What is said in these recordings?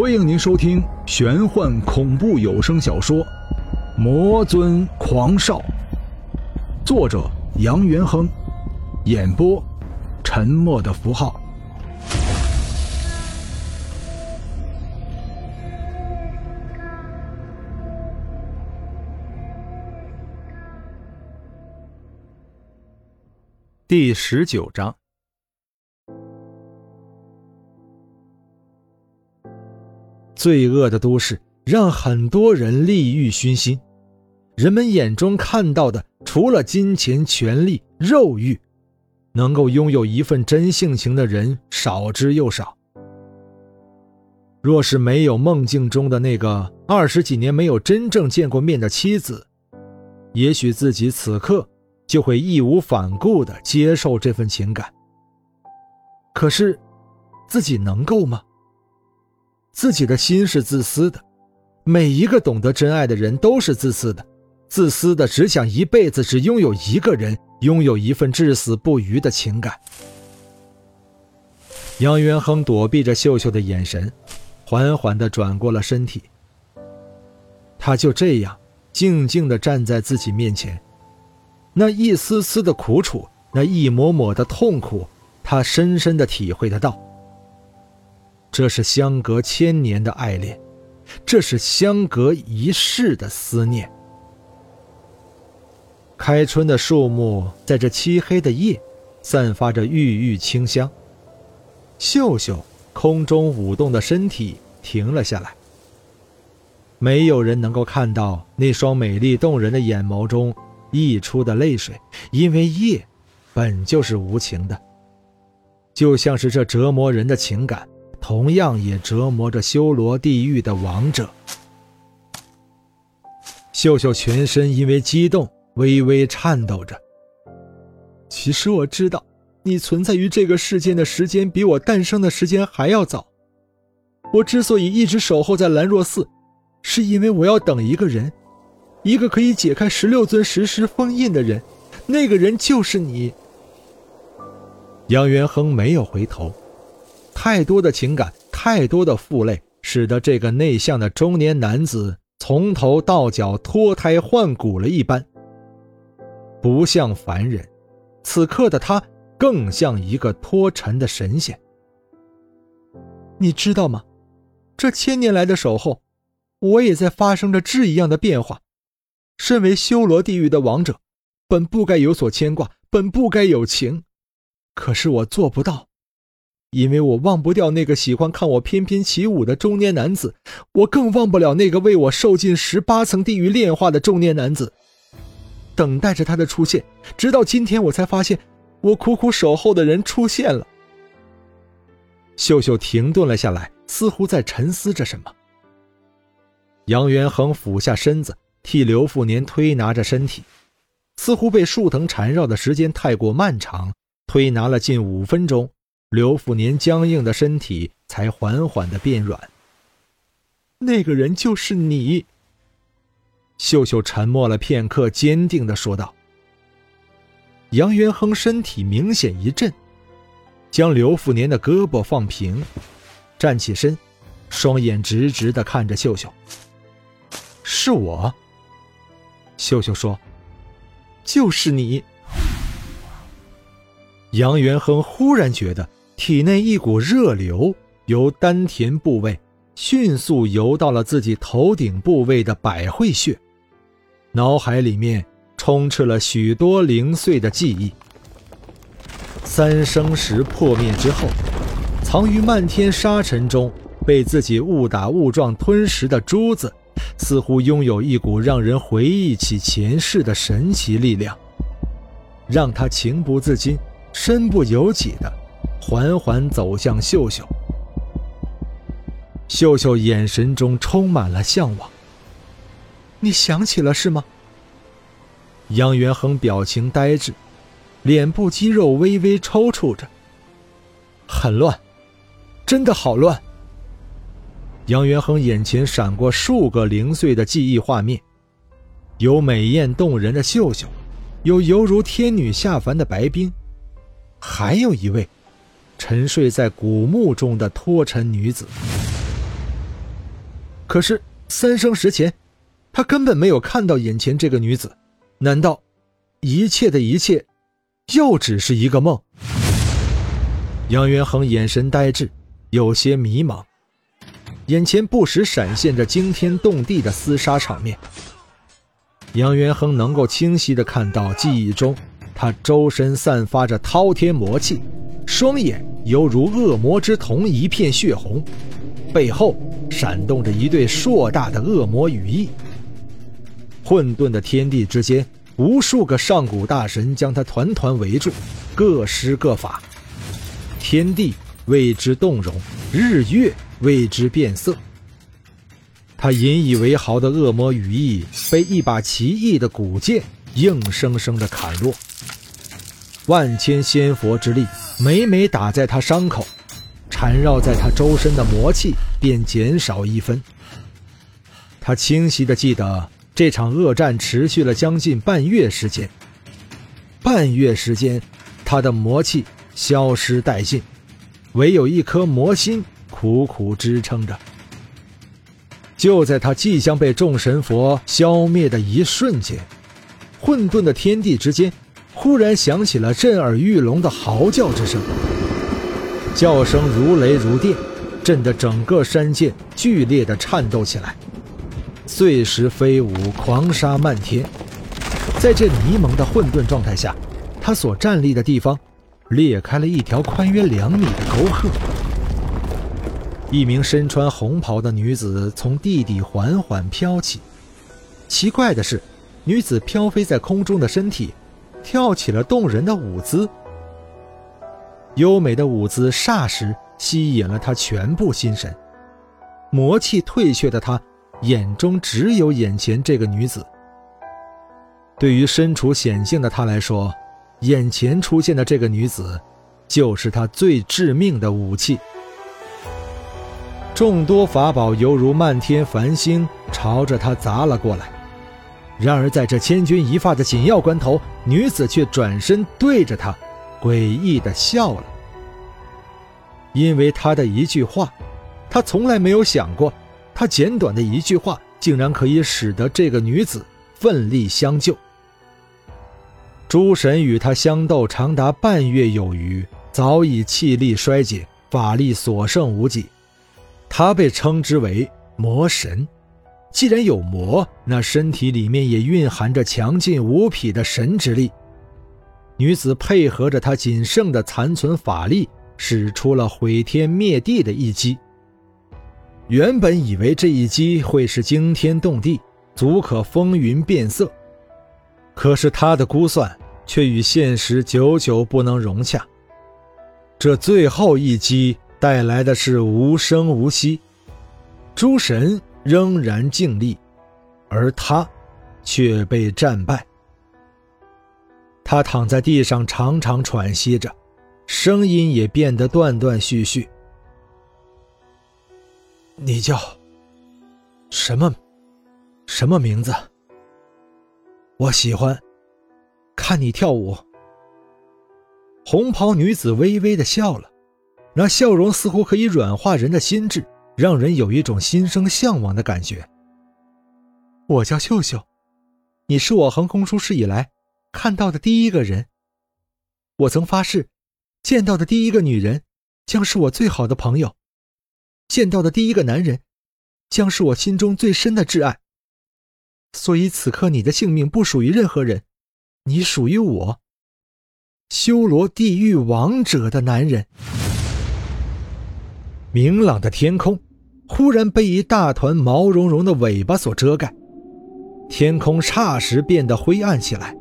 欢迎您收听玄幻恐怖有声小说《魔尊狂少》，作者杨元亨，演播沉默的符号。第十九章。罪恶的都市让很多人利欲熏心，人们眼中看到的除了金钱、权力、肉欲，能够拥有一份真性情的人少之又少。若是没有梦境中的那个二十几年没有真正见过面的妻子，也许自己此刻就会义无反顾地接受这份情感。可是，自己能够吗？自己的心是自私的，每一个懂得真爱的人都是自私的，自私的只想一辈子只拥有一个人，拥有一份至死不渝的情感。杨元亨躲避着秀秀的眼神，缓缓地转过了身体。他就这样静静地站在自己面前，那一丝丝的苦楚，那一抹抹的痛苦，他深深地体会得到。这是相隔千年的爱恋，这是相隔一世的思念。开春的树木在这漆黑的夜，散发着郁郁清香。秀秀空中舞动的身体停了下来。没有人能够看到那双美丽动人的眼眸中溢出的泪水，因为夜本就是无情的，就像是这折磨人的情感。同样也折磨着修罗地狱的王者。秀秀全身因为激动微微颤抖着。其实我知道，你存在于这个世间的时间比我诞生的时间还要早。我之所以一直守候在兰若寺，是因为我要等一个人，一个可以解开十六尊石狮封印的人。那个人就是你。杨元亨没有回头。太多的情感，太多的负累，使得这个内向的中年男子从头到脚脱胎换骨了一般，不像凡人。此刻的他更像一个脱尘的神仙。你知道吗？这千年来的守候，我也在发生着质一样的变化。身为修罗地狱的王者，本不该有所牵挂，本不该有情，可是我做不到。因为我忘不掉那个喜欢看我翩翩起舞的中年男子，我更忘不了那个为我受尽十八层地狱炼化的中年男子。等待着他的出现，直到今天，我才发现，我苦苦守候的人出现了。秀秀停顿了下来，似乎在沉思着什么。杨元恒俯下身子，替刘富年推拿着身体，似乎被树藤缠绕的时间太过漫长，推拿了近五分钟。刘富年僵硬的身体才缓缓的变软。那个人就是你。秀秀沉默了片刻，坚定的说道。杨元亨身体明显一震，将刘富年的胳膊放平，站起身，双眼直直的看着秀秀。是我。秀秀说：“就是你。”杨元亨忽然觉得。体内一股热流由丹田部位迅速游到了自己头顶部位的百会穴，脑海里面充斥了许多零碎的记忆。三生石破灭之后，藏于漫天沙尘中被自己误打误撞吞食的珠子，似乎拥有一股让人回忆起前世的神奇力量，让他情不自禁、身不由己的。缓缓走向秀秀，秀秀眼神中充满了向往。你想起了是吗？杨元亨表情呆滞，脸部肌肉微微抽搐着。很乱，真的好乱。杨元亨眼前闪过数个零碎的记忆画面，有美艳动人的秀秀，有犹如天女下凡的白冰，还有一位。沉睡在古墓中的脱尘女子，可是三生石前，他根本没有看到眼前这个女子。难道一切的一切，又只是一个梦？杨元亨眼神呆滞，有些迷茫，眼前不时闪现着惊天动地的厮杀场面。杨元亨能够清晰地看到记忆中，他周身散发着滔天魔气，双眼犹如恶魔之瞳，一片血红，背后闪动着一对硕大的恶魔羽翼。混沌的天地之间，无数个上古大神将他团团围住，各施各法。天地为之动容，日月为之变色。他引以为豪的恶魔羽翼被一把奇异的古剑硬生生的砍落。万千仙佛之力每每打在他伤口，缠绕在他周身的魔气便减少一分。他清晰的记得，这场恶战持续了将近半月时间。半月时间，他的魔气。消失殆尽，唯有一颗魔心苦苦支撑着。就在他即将被众神佛消灭的一瞬间，混沌的天地之间，忽然响起了震耳欲聋的嚎叫之声，叫声如雷如电，震得整个山涧剧烈的颤抖起来，碎石飞舞，狂沙漫天。在这迷蒙的混沌状态下，他所站立的地方。裂开了一条宽约两米的沟壑，一名身穿红袍的女子从地底缓缓飘起。奇怪的是，女子飘飞在空中的身体，跳起了动人的舞姿。优美的舞姿霎时吸引了他全部心神。魔气退却的他，眼中只有眼前这个女子。对于身处险境的他来说，眼前出现的这个女子，就是他最致命的武器。众多法宝犹如漫天繁星，朝着他砸了过来。然而，在这千钧一发的紧要关头，女子却转身对着他，诡异的笑了。因为他的一句话，他从来没有想过，他简短的一句话，竟然可以使得这个女子奋力相救。诸神与他相斗长达半月有余，早已气力衰竭，法力所剩无几。他被称之为魔神。既然有魔，那身体里面也蕴含着强劲无匹的神之力。女子配合着她仅剩的残存法力，使出了毁天灭地的一击。原本以为这一击会是惊天动地，足可风云变色。可是他的估算却与现实久久不能融洽。这最后一击带来的是无声无息，诸神仍然静立，而他却被战败。他躺在地上长长喘息着，声音也变得断断续续。你叫什么？什么名字？我喜欢看你跳舞。红袍女子微微的笑了，那笑容似乎可以软化人的心智，让人有一种心生向往的感觉。我叫秀秀，你是我横空出世以来看到的第一个人。我曾发誓，见到的第一个女人将是我最好的朋友，见到的第一个男人将是我心中最深的挚爱。所以此刻你的性命不属于任何人，你属于我。修罗地狱王者的男人。明朗的天空忽然被一大团毛茸茸的尾巴所遮盖，天空霎时变得灰暗起来。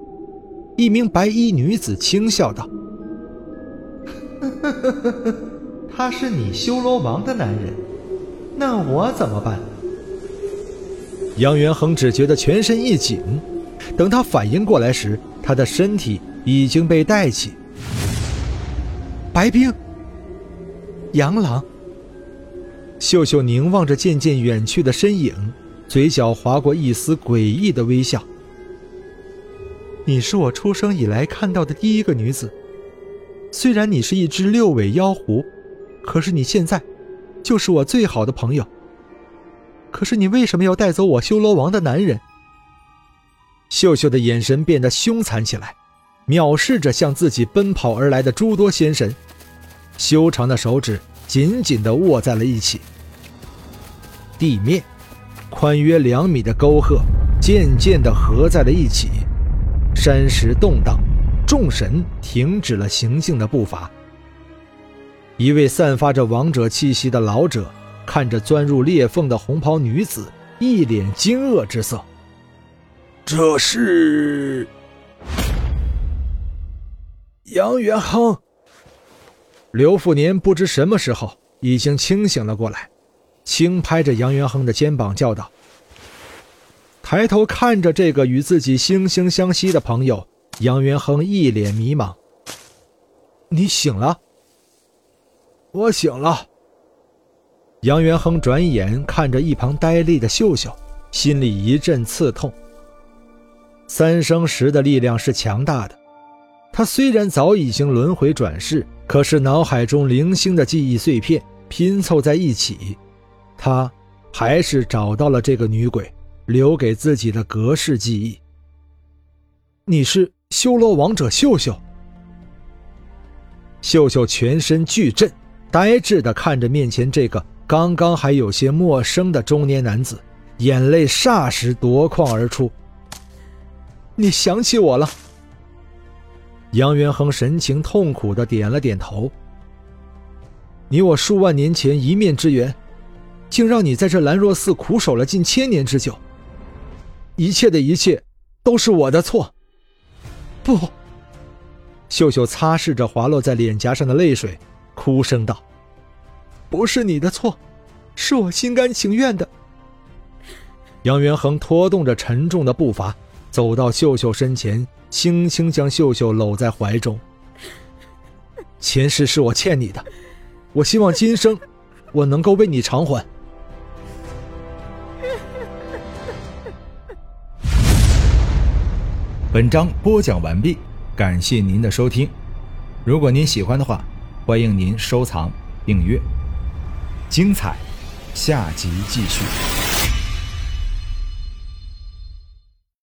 一名白衣女子轻笑道：“ 他是你修罗王的男人，那我怎么办？”杨元恒只觉得全身一紧，等他反应过来时，他的身体已经被带起。白冰，杨郎。秀秀凝望着渐渐远去的身影，嘴角划过一丝诡异的微笑。你是我出生以来看到的第一个女子，虽然你是一只六尾妖狐，可是你现在，就是我最好的朋友。可是你为什么要带走我修罗王的男人？秀秀的眼神变得凶残起来，藐视着向自己奔跑而来的诸多仙神，修长的手指紧紧地握在了一起。地面，宽约两米的沟壑渐渐地合在了一起，山石动荡，众神停止了行进的步伐。一位散发着王者气息的老者看着钻入裂缝的红袍女子，一脸惊愕之色。这是杨元亨。刘富年不知什么时候已经清醒了过来，轻拍着杨元亨的肩膀叫道：“抬头看着这个与自己惺惺相惜的朋友，杨元亨一脸迷茫。你醒了？我醒了。”杨元亨转眼看着一旁呆立的秀秀，心里一阵刺痛。三生石的力量是强大的，他虽然早已经轮回转世，可是脑海中零星的记忆碎片拼凑在一起，他还是找到了这个女鬼留给自己的格式记忆。你是修罗王者秀秀。秀秀全身巨震，呆滞地看着面前这个刚刚还有些陌生的中年男子，眼泪霎时夺眶而出。你想起我了。杨元亨神情痛苦的点了点头。你我数万年前一面之缘，竟让你在这兰若寺苦守了近千年之久。一切的一切，都是我的错。不，秀秀擦拭着滑落在脸颊上的泪水，哭声道：“不是你的错，是我心甘情愿的。”杨元亨拖动着沉重的步伐。走到秀秀身前，轻轻将秀秀搂在怀中。前世是我欠你的，我希望今生我能够为你偿还。本章播讲完毕，感谢您的收听。如果您喜欢的话，欢迎您收藏、订阅。精彩，下集继续。